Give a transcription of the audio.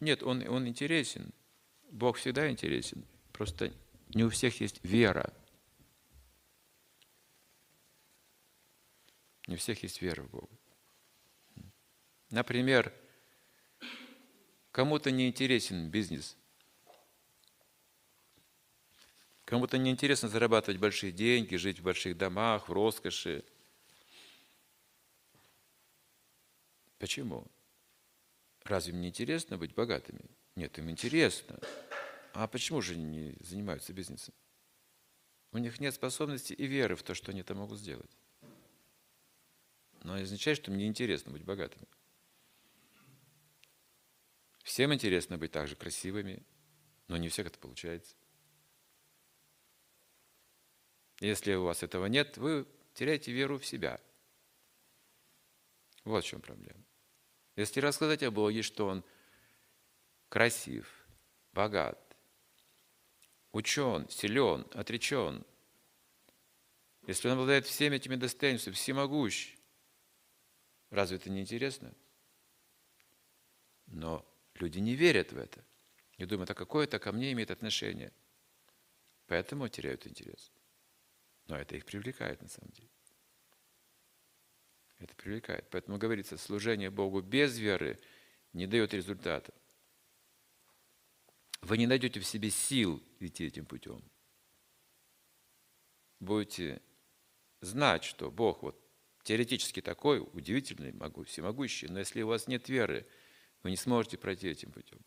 Нет, он, он интересен. Бог всегда интересен. Просто не у всех есть вера. Не у всех есть вера в Бога. Например, кому-то не интересен бизнес. Кому-то не интересно зарабатывать большие деньги, жить в больших домах, в роскоши. Почему? Разве им не интересно быть богатыми? Нет, им интересно. А почему же они не занимаются бизнесом? У них нет способности и веры в то, что они это могут сделать. Но это означает, что мне интересно быть богатыми. Всем интересно быть также красивыми, но не у всех это получается. Если у вас этого нет, вы теряете веру в себя. Вот в чем проблема. Если рассказать о Боге, что Он красив, богат, учен, силен, отречен, если Он обладает всеми этими достоинствами, всемогущ, разве это не интересно? Но люди не верят в это. И думают, а какое это ко мне имеет отношение? Поэтому теряют интерес. Но это их привлекает на самом деле. Это привлекает. Поэтому говорится, служение Богу без веры не дает результата. Вы не найдете в себе сил идти этим путем. Будете знать, что Бог вот теоретически такой, удивительный, могу, всемогущий, но если у вас нет веры, вы не сможете пройти этим путем.